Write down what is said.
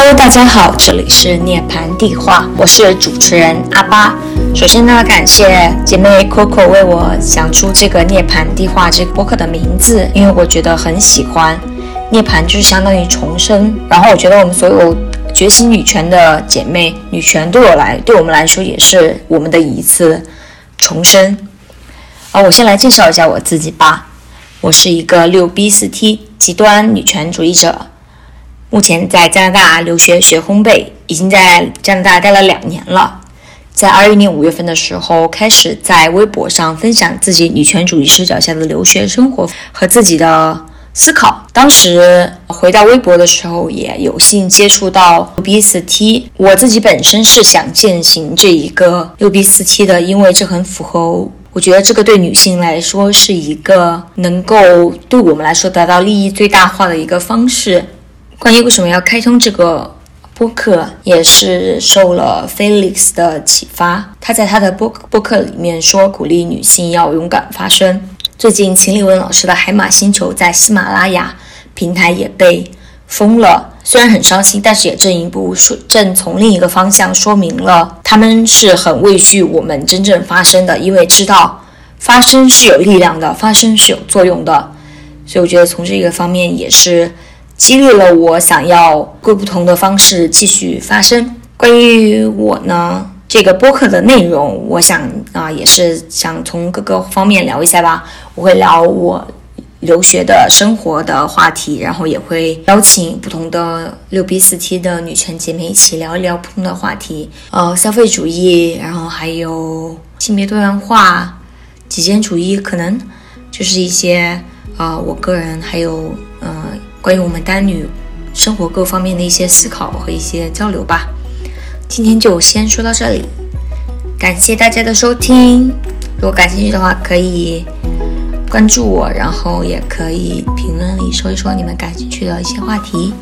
Hello，大家好，这里是涅槃地话，我是主持人阿巴。首先呢，感谢姐妹 Coco 为我想出这个涅槃地话这个播客的名字，因为我觉得很喜欢。涅槃就是相当于重生，然后我觉得我们所有觉醒女权的姐妹，女权对我来，对我们来说也是我们的一次重生。啊，我先来介绍一下我自己吧，我是一个六 B 四 T 极端女权主义者。目前在加拿大留学学烘焙，已经在加拿大待了两年了。在二一年五月份的时候，开始在微博上分享自己女权主义视角下的留学生活和自己的思考。当时回到微博的时候，也有幸接触到六 B 四 T。我自己本身是想践行这一个六 B 四 T 的，因为这很符合，我觉得这个对女性来说是一个能够对我们来说达到利益最大化的一个方式。关于为什么要开通这个播客，也是受了 Felix 的启发。他在他的播播客里面说，鼓励女性要勇敢发声。最近，秦立文老师的《海马星球》在喜马拉雅平台也被封了，虽然很伤心，但是也正一步说正从另一个方向说明了他们是很畏惧我们真正发声的，因为知道发声是有力量的，发声是有作用的。所以，我觉得从这个方面也是。激励了我想要过不同的方式继续发声。关于我呢，这个播客的内容，我想啊，也是想从各个方面聊一下吧。我会聊我留学的生活的话题，然后也会邀请不同的六 B 四 T 的女权姐妹一起聊一聊不同的话题，呃，消费主义，然后还有性别多元化、极简主义，可能就是一些啊，我个人还有。关于我们单女生活各方面的一些思考和一些交流吧，今天就先说到这里，感谢大家的收听。如果感兴趣的话，可以关注我，然后也可以评论里说一说你们感兴趣的一些话题。